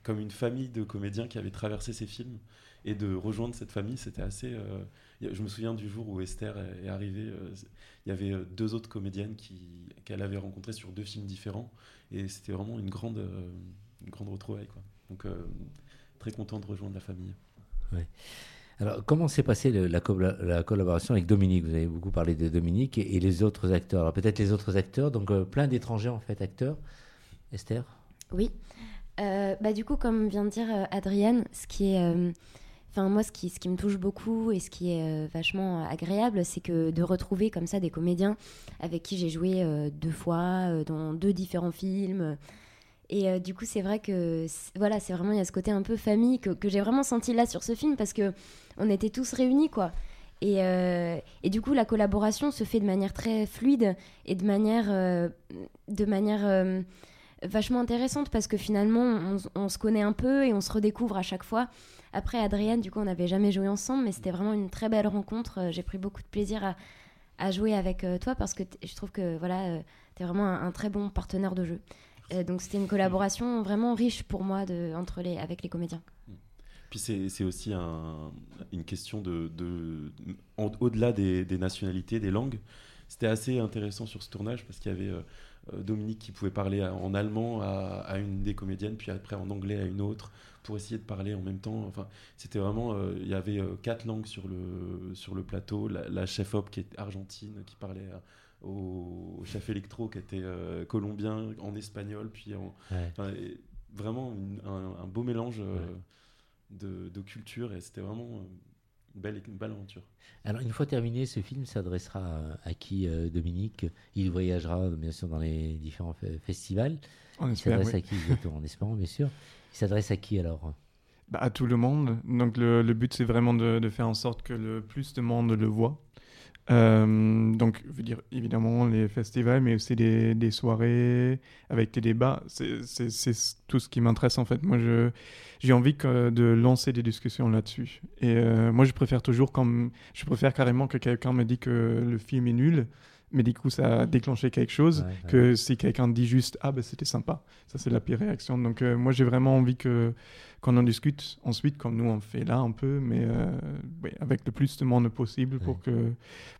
comme une famille de comédiens qui avaient traversé ces films et de rejoindre cette famille, c'était assez. je me souviens du jour où Esther est arrivée, il y avait deux autres comédiennes qu'elle avait rencontrées sur deux films différents, et c'était vraiment une grande, une grande retrouvaille. Quoi. Donc euh, très content de rejoindre la famille. Alors, comment s'est passée le- la, colla- la collaboration avec Dominique? Vous avez beaucoup parlé de Dominique et, et les autres acteurs. Alors, peut-être les autres acteurs, donc euh, plein d'étrangers en fait, acteurs. Esther? Oui. Euh, bah, du coup, comme vient de dire euh, Adrienne, ce qui est. euh, Enfin, moi, ce qui, ce qui me touche beaucoup et ce qui est euh, vachement agréable, c'est que de retrouver comme ça des comédiens avec qui j'ai joué euh, deux fois euh, dans deux différents films. Et euh, du coup, c'est vrai que voilà, c'est vraiment il y a ce côté un peu famille que, que j'ai vraiment senti là sur ce film parce que on était tous réunis quoi. Et, euh, et du coup, la collaboration se fait de manière très fluide et de manière, euh, de manière vachement intéressante parce que finalement, on, se connaît un peu et on se redécouvre à chaque fois. Après, Adrienne, du coup, on n'avait jamais joué ensemble, mais c'était vraiment une très belle rencontre. J'ai pris beaucoup de plaisir à, à jouer avec toi parce que je trouve que voilà, tu es vraiment un très bon partenaire de jeu. Euh, donc, c'était une collaboration vraiment riche pour moi de, entre les, avec les comédiens. Puis c'est aussi un- une question de, au-delà des, des nationalités, des langues. C'était assez intéressant sur ce tournage parce qu'il y avait euh, euh, Dominique qui pouvait parler à- en allemand à, à une des comédiennes, puis après en anglais à une autre, pour essayer de parler en même temps. Enfin, c'était vraiment, euh, il y avait euh, quatre langues sur le sur le plateau. La, la chef op qui est argentine, qui parlait à- au, chef électro qui était euh, colombien, en espagnol, puis en, Ouais. Enfin, et vraiment une- un, un beau mélange euh, Ouais. de, de culture et c'était vraiment euh, une belle, une belle aventure. Alors, une fois terminé, ce film s'adressera à, à qui, euh, Dominique? Il voyagera, bien sûr, dans les différents fe- festivals. On Il s'adresse oui. à qui, en espérant, bien sûr. Il s'adresse à qui, alors? Bah, à tout le monde. Donc le, le but, c'est vraiment de, de faire en sorte que le plus de monde le voit. Euh, donc, je veux dire, évidemment, les festivals, mais aussi des, des soirées avec des débats. C'est tout ce qui m'intéresse, en fait. Moi, j'ai envie que- de lancer des discussions là-dessus. Et euh, moi, je préfère toujours, comme, je préfère carrément que quelqu'un me dit que le film est nul, mais du coup, ça a déclenché quelque chose, Ouais, ouais. que si quelqu'un dit juste « Ah, ben c'était sympa », ça, c'est la pire réaction. Donc, euh, moi, j'ai vraiment envie que qu'on en discute ensuite, comme nous on fait là un peu, mais euh, avec le plus de monde possible pour que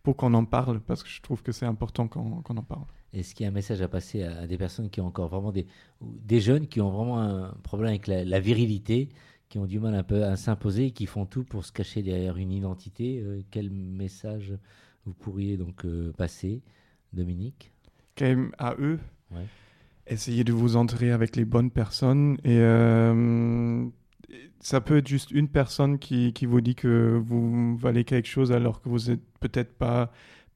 pour qu'on en parle, parce que je trouve que c'est important qu'on qu'on en parle. Est-ce qu'il y a un message à passer à, à des personnes qui ont encore vraiment des, des jeunes qui ont vraiment un problème avec la, la virilité, qui ont du mal un peu à s'imposer, et qui font tout pour se cacher derrière une identité euh, Quel message vous pourriez donc euh, passer, Dominique Quand même, à eux, Ouais. essayez de vous entrer avec les bonnes personnes et euh, ça peut être juste une personne qui, qui vous dit que vous valez quelque chose alors que vous êtes peut-être pas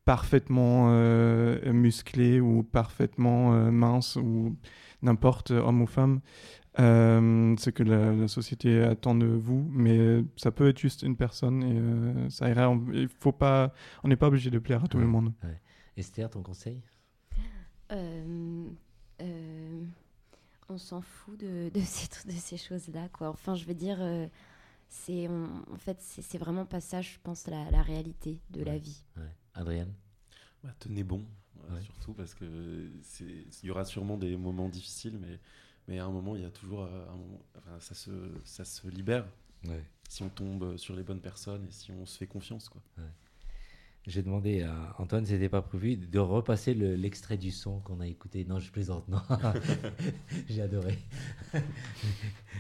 parfaitement euh, musclé ou parfaitement euh, mince ou n'importe homme ou femme. Euh, ce que la, la société attend de vous, mais ça peut être juste une personne et euh, ça ira. On- Il faut pas, on n'est pas obligé de plaire à tout le Ouais. monde. Esther, ton conseil? Euh, euh, on s'en fout de, de ces, tr- de ces choses-là, quoi. Enfin, je veux dire, euh, c'est, en fait, c'est c'est vraiment pas ça, je pense, la, la réalité de la vie. Ouais. Adrien Bah, tenez bon, Ouais. surtout parce que c'est- il y aura sûrement des moments difficiles, mais, mais à un moment, il y a toujours euh, un moment, enfin, ça, se, ça se libère si on tombe sur les bonnes personnes et si on se fait confiance. Quoi. J'ai demandé à Antoine, c'était pas prévu, de repasser le- l'extrait du son qu'on a écouté. Non, je plaisante, non. J'ai adoré.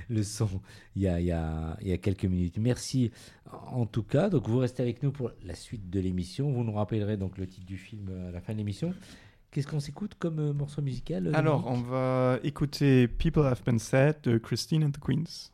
le son, il y, a, il, y a, il y a quelques minutes. Merci en tout cas. Donc vous restez avec nous pour la suite de l'émission. Vous nous rappellerez donc le titre du film à la fin de l'émission. Qu'est-ce qu'on s'écoute comme euh, morceau musical euh, Alors, on va écouter People Have Been Said de Christine and the Queens.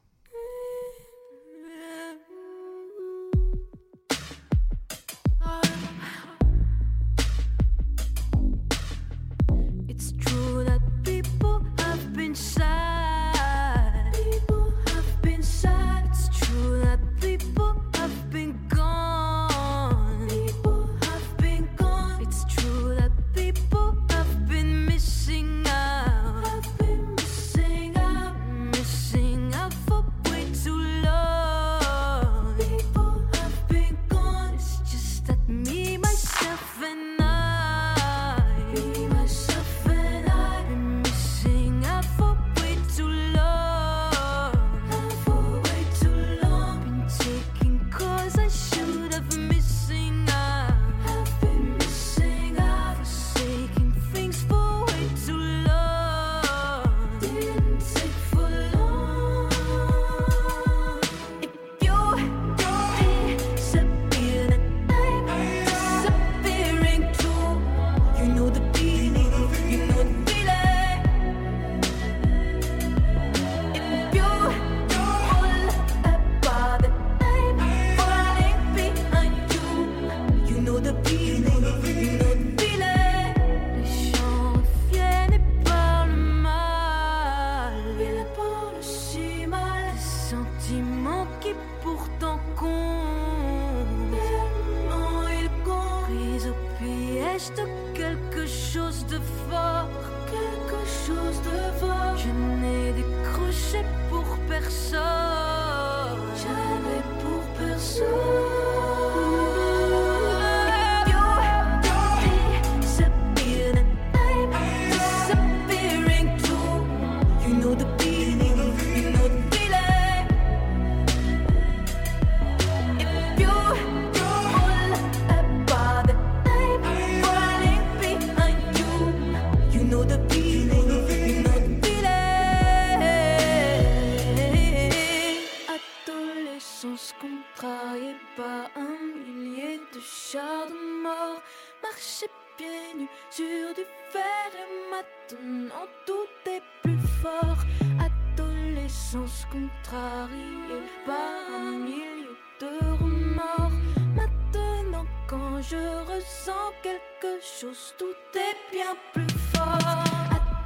Je ressens quelque chose, tout est bien plus fort.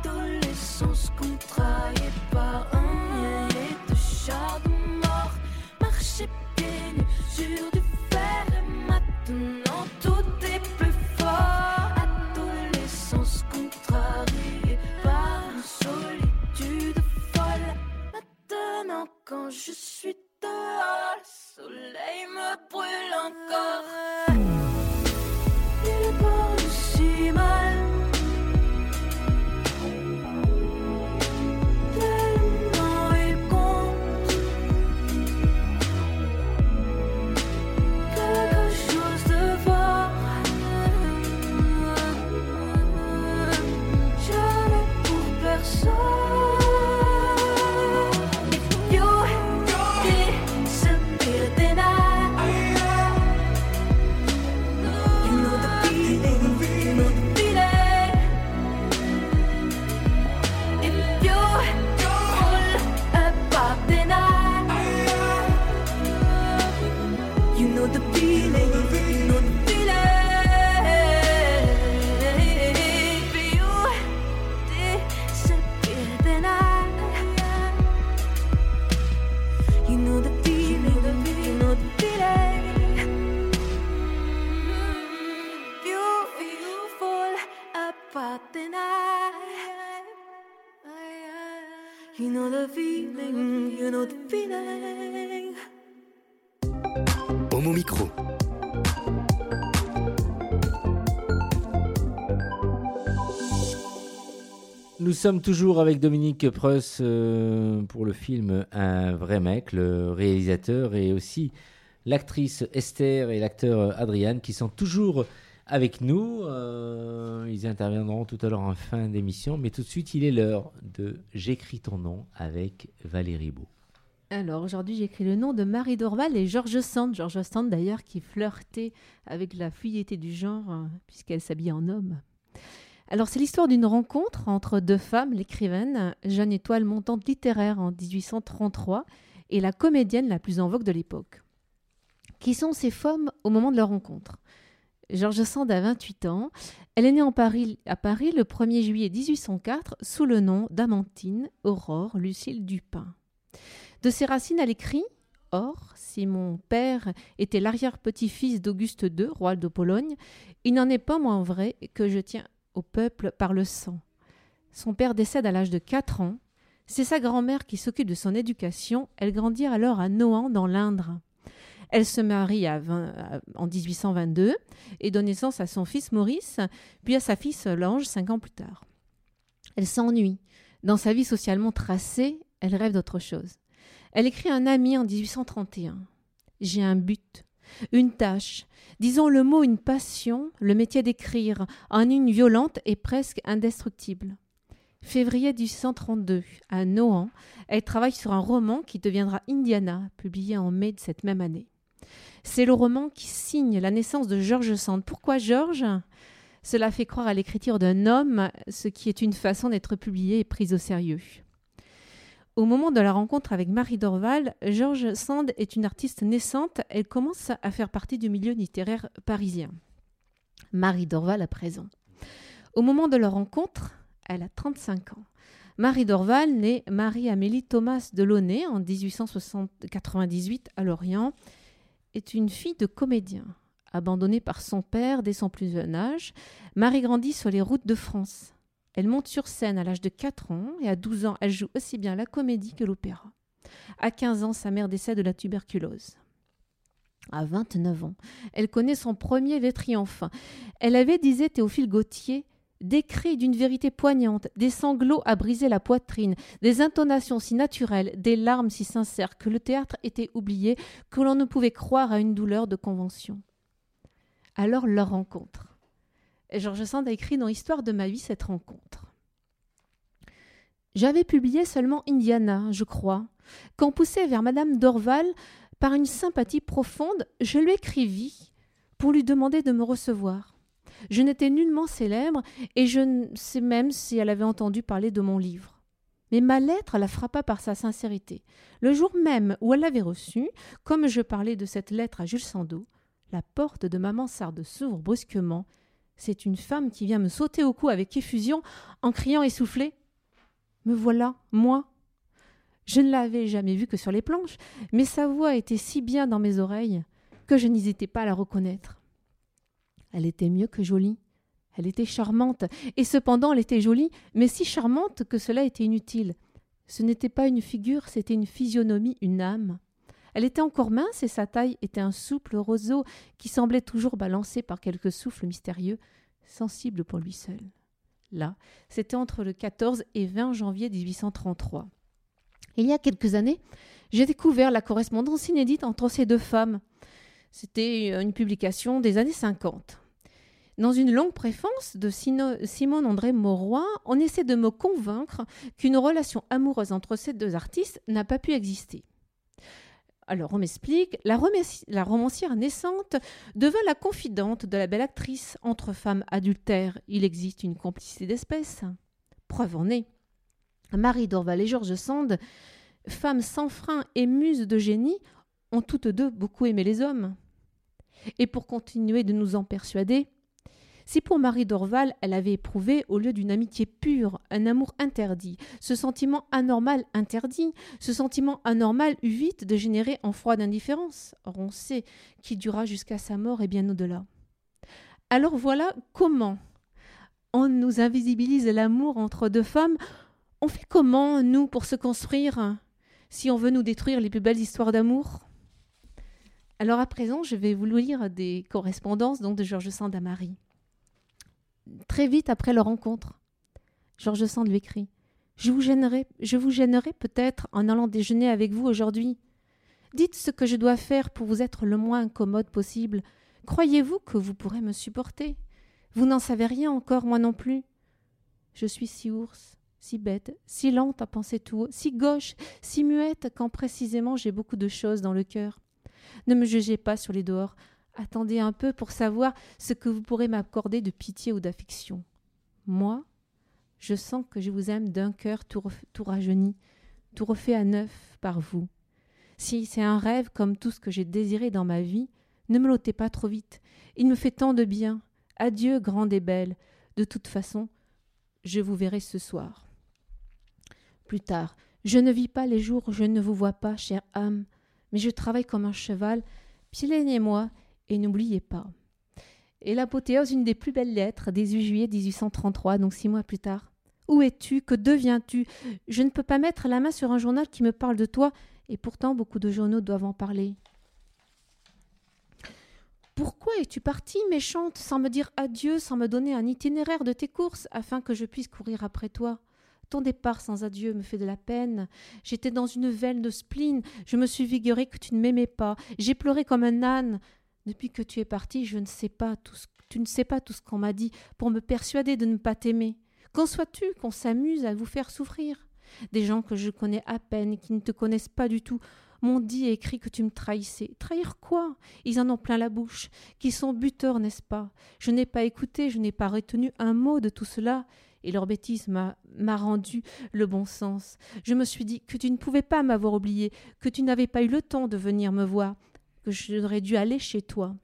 Adolescence contrariée par un millier de chars de mort. Marcher pieds sur du fer et maintenant tout est plus fort. Adolescence contrariée par une solitude folle. Maintenant quand je suis dehors, le soleil me brûle encore. The feeling, you know the feeling. Homo Micro. Nous sommes toujours avec Dominique Preuss euh, pour le film Un vrai mec, le réalisateur et aussi l'actrice Esther et l'acteur Adrian qui sont toujours avec nous. Euh, ils interviendront tout à l'heure en fin d'émission, mais tout de suite il est l'heure de J'écris ton nom avec Valérie Beau. Alors aujourd'hui, j'écris le nom de Marie Dorval et George Sand. George Sand d'ailleurs qui flirtait avec la fluidité du genre euh, puisqu'elle s'habille en homme. Alors, c'est l'histoire d'une rencontre entre deux femmes, l'écrivaine Jeanne Étoile montante littéraire en 1833 et la comédienne la plus en vogue de l'époque. Qui sont ces femmes au moment de leur rencontre? Georges Sand a 28 ans. Elle est née en Paris, à Paris le 1er juillet 1804 sous le nom d'Amantine Aurore Lucille Dupin. De ses racines, elle écrit Or, si mon père était l'arrière-petit-fils d'Auguste II, roi de Pologne, il n'en est pas moins vrai que je tiens au peuple par le sang. Son père décède à l'âge de 4 ans. C'est sa grand-mère qui s'occupe de son éducation. Elle grandit alors à Nohant, dans l'Indre. Elle se marie à 20 à- en 1822 et donne naissance à son fils Maurice, puis à sa fille Solange cinq ans plus tard. Elle s'ennuie. Dans sa vie socialement tracée, elle rêve d'autre chose. Elle écrit un ami en 1831. J'ai un but, une tâche, disons le mot une passion, le métier d'écrire, en une violente et presque indestructible. Février 1832, à Nohant, elle travaille sur un roman qui deviendra Indiana, publié en mai de cette même année. C'est le roman qui signe la naissance de George Sand. Pourquoi Georges Cela fait croire à l'écriture d'un homme, ce qui est une façon d'être publié et prise au sérieux. Au moment de la rencontre avec Marie Dorval, George Sand est une artiste naissante. Elle commence à faire partie du milieu littéraire parisien. Marie Dorval à présent. Au moment de leur rencontre, elle a 35 ans. Marie Dorval, née Marie-Amélie Thomas Delaunay en 1898 à Lorient, est une fille de comédien. Abandonnée par son père dès son plus jeune âge, Marie grandit sur les routes de France. Elle monte sur scène à l'âge de 4 ans et à 12 ans, elle joue aussi bien la comédie que l'opéra. À 15 ans, sa mère décède de la tuberculose. À 29 ans, elle connaît son premier vrai triomphe. Elle avait, disait Théophile Gautier, des cris d'une vérité poignante, des sanglots à briser la poitrine, des intonations si naturelles, des larmes si sincères que le théâtre était oublié, que l'on ne pouvait croire à une douleur de convention. Alors leur rencontre. Et Georges Sand a écrit dans Histoire de ma vie cette rencontre. J'avais publié seulement Indiana, je crois, quand poussé vers Madame Dorval par une sympathie profonde, je lui écrivis pour lui demander de me recevoir. Je n'étais nullement célèbre et je ne sais même si elle avait entendu parler de mon livre. Mais ma lettre la frappa par sa sincérité. Le jour même où elle l'avait reçue, comme je parlais de cette lettre à Jules Sandeau, la porte de ma mansarde s'ouvre brusquement. C'est une femme qui vient me sauter au cou avec effusion en criant essoufflé Me voilà, moi Je ne l'avais jamais vue que sur les planches, mais sa voix était si bien dans mes oreilles que je n'hésitais pas à la reconnaître. Elle était mieux que jolie. Elle était charmante, et cependant elle était jolie, mais si charmante que cela était inutile. Ce n'était pas une figure, c'était une physionomie, une âme. Elle était encore mince et sa taille était un souple roseau qui semblait toujours balancé par quelque souffle mystérieux, sensible pour lui seul. Là, c'était entre le 14 et 20 janvier 1833. Il y a quelques années, j'ai découvert la correspondance inédite entre ces deux femmes. C'était une publication des années 50. Dans une longue préface de Simone André Mauroy, on essaie de me convaincre qu'une relation amoureuse entre ces deux artistes n'a pas pu exister. Alors on m'explique, la, romancière naissante devint la confidente de la belle actrice. Entre femmes adultères, il existe une complicité d'espèces. Preuve en est. Marie Dorval et Georges Sand, femmes sans frein et muses de génie, ont toutes deux beaucoup aimé les hommes. Et pour continuer de nous en persuader, si pour Marie Dorval, elle avait éprouvé, au lieu d'une amitié pure, un amour interdit, ce sentiment anormal interdit, ce sentiment anormal eut vite dégénéré en froide indifférence, or on sait qu'il dura jusqu'à sa mort et bien au-delà. Alors voilà comment on nous invisibilise l'amour entre deux femmes. On fait comment, nous, pour se construire, si on veut nous détruire les plus belles histoires d'amour? Alors à présent, je vais vous lire des correspondances donc, de Georges Sand à très vite après leur rencontre. Georges Sand lui écrit Je vous gênerai, je vous gênerai peut-être en allant déjeuner avec vous aujourd'hui. Dites ce que je dois faire pour vous être le moins incommode possible. Croyez-vous que vous pourrez me supporter? Vous n'en savez rien encore, moi non plus. Je suis si ours, si bête, si lente à penser tout haut, si gauche, si muette, quand précisément j'ai beaucoup de choses dans le cœur. Ne me jugez pas sur les dehors. Attendez un peu pour savoir ce que vous pourrez m'accorder de pitié ou d'affection. Moi, je sens que je vous aime d'un cœur tout, rajeuni, tout refait à neuf par vous. Si c'est un rêve comme tout ce que j'ai désiré dans ma vie, ne me l'ôtez pas trop vite. Il me fait tant de bien. Adieu, grande et belle. De toute façon, je vous verrai ce soir. Plus tard, je ne vis pas les jours où je ne vous vois pas, chère âme, mais je travaille comme un cheval. Pilaignez-moi et n'oubliez pas. Et l'apothéose, une des plus belles lettres, 18 juillet 1833, donc six mois plus tard. Où es-tu? Que deviens-tu? Je ne peux pas mettre la main sur un journal qui me parle de toi, et pourtant beaucoup de journaux doivent en parler. Pourquoi es-tu partie, méchante, sans me dire adieu, sans me donner un itinéraire de tes courses, afin que je puisse courir après toi? Ton départ sans adieu me fait de la peine. J'étais dans une veine de spleen, je me suis figuré que tu ne m'aimais pas, j'ai pleuré comme un âne. Depuis que tu es parti, je ne sais pas tout ce, tu ne sais pas tout ce qu'on m'a dit pour me persuader de ne pas t'aimer. Conçois-tu qu'on s'amuse à vous faire souffrir? Des gens que je connais à peine, qui ne te connaissent pas du tout, m'ont dit et écrit que tu me trahissais. Trahir quoi? Ils en ont plein la bouche, qui sont buteurs, n'est-ce pas? Je n'ai pas écouté, je n'ai pas retenu un mot de tout cela, et leur bêtise m'a rendu le bon sens. Je me suis dit que tu ne pouvais pas m'avoir oublié, que tu n'avais pas eu le temps de venir me voir, que j'aurais dû aller chez toi.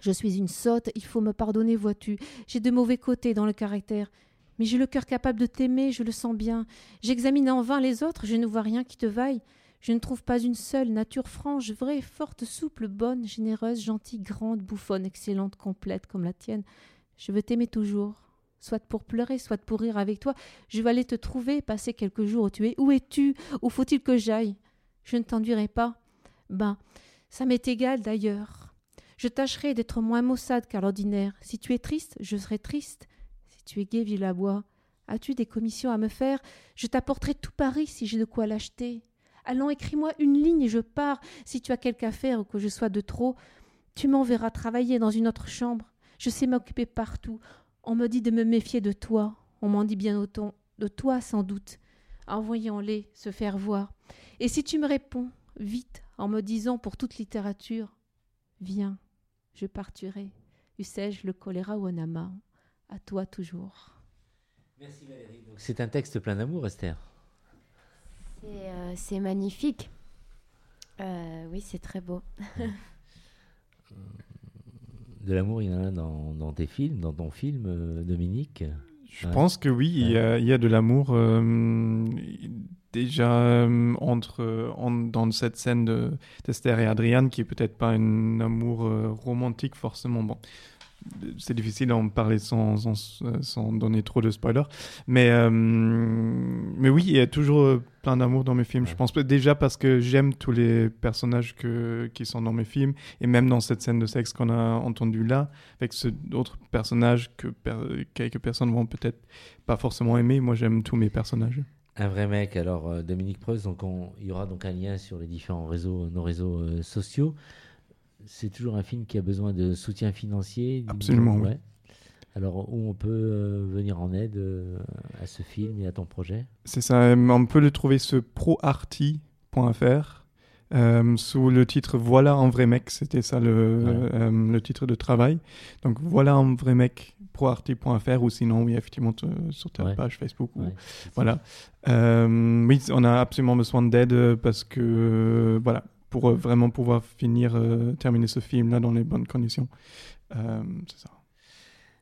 Je suis une sotte, il faut me pardonner, vois-tu. J'ai de mauvais côtés dans le caractère. Mais j'ai le cœur capable de t'aimer, je le sens bien. J'examine en vain les autres, je ne vois rien qui te vaille. Je ne trouve pas une seule nature franche, vraie, forte, souple, bonne, généreuse, gentille, grande, bouffonne, excellente, complète comme la tienne. Je veux t'aimer toujours, soit pour pleurer, soit pour rire avec toi. Je vais aller te trouver, passer quelques jours où tu es. Où es-tu? Où faut-il que j'aille? Je ne t'enduirai pas. Ben, ça m'est égal d'ailleurs. Je tâcherai d'être moins maussade qu'à l'ordinaire. Si tu es triste, je serai triste. Si tu es gai, vive la bois. As-tu des commissions à me faire? Je t'apporterai tout Paris si j'ai de quoi l'acheter. Allons, écris-moi une ligne et je pars. Si tu as quelque affaire ou que je sois de trop, tu m'enverras travailler dans une autre chambre. Je sais m'occuper partout. On me dit de me méfier de toi. On m'en dit bien autant de toi sans doute. Envoyons-les se faire voir. Et si tu me réponds, vite, en me disant pour toute littérature, viens, je partirai. Eussé-je le choléra ou un amas À toi toujours. Merci Valérie. C'est un texte plein d'amour, Esther. C'est euh, magnifique. Euh, oui, c'est très beau. De l'amour, il y en a dans, dans tes films, dans ton film, euh, Dominique. Je Ouais. pense que oui, il y a, il y a de l'amour euh, déjà euh, entre euh, en- dans cette scène de d'Esther et Adriane qui est peut-être pas un amour romantique forcément. Bon, c'est difficile d'en parler sans, sans, sans donner trop de spoilers, mais euh, mais oui, il y a toujours euh, plein d'amour dans mes films. Je pense déjà parce que j'aime tous les personnages que, qui sont dans mes films et même dans cette scène de sexe qu'on a entendu là, avec ce d'autres personnages que per- quelques personnes vont peut-être pas forcément aimer. Moi, j'aime tous mes personnages. Un vrai mec. Alors, euh, Dominique Preus, donc on- il y aura donc un lien sur les différents réseaux, nos réseaux euh, sociaux. C'est toujours un film qui a besoin de soutien financier. Absolument. Alors, où on peut euh, venir en aide euh, à ce film et à ton projet? C'est ça. euh, On peut le trouver sur proarty.fr euh, sous le titre Voilà un vrai mec. C'était ça le, titre de travail. Donc voilà un vrai mec proarty.fr ou sinon oui effectivement sur ta Ouais. page Facebook ou voilà. Oui, on a absolument besoin d'aide parce que voilà pour euh, vraiment pouvoir finir euh, terminer ce film là dans les bonnes conditions. Euh, c'est ça.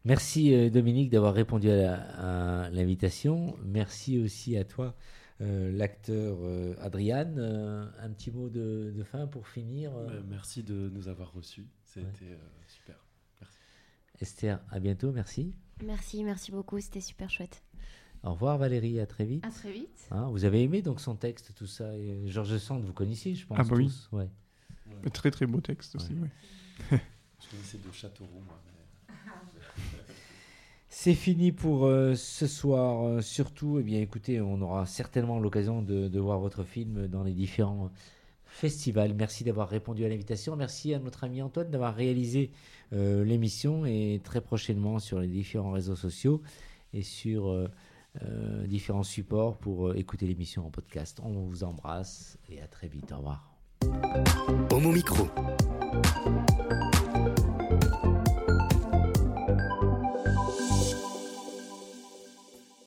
Merci Dominique d'avoir répondu à la- à l'invitation. Merci aussi à toi, euh, l'acteur euh, Adrian. Euh, un petit mot de, de fin pour finir. merci de nous avoir reçus. C'était euh, super. Merci. Esther, à bientôt. Merci. Merci, merci beaucoup, c'était super chouette. Au revoir Valérie, à très vite. À très vite. Hein, vous avez aimé donc son texte, tout ça. et Georges Sand, vous connaissiez, je pense. Ah bah oui. tous, ouais. Un Très très beau texte aussi. Ouais. Je connaissais de Châteauroux, moi. C'est fini pour euh, ce soir. Euh, surtout, eh bien, écoutez, on aura certainement l'occasion de, de voir votre film dans les différents festivals. Merci d'avoir répondu à l'invitation. Merci à notre ami Antoine d'avoir réalisé euh, l'émission et très prochainement sur les différents réseaux sociaux et sur euh, différents supports pour euh, écouter l'émission en podcast. On vous embrasse et à très vite. Au revoir. Homo Micro.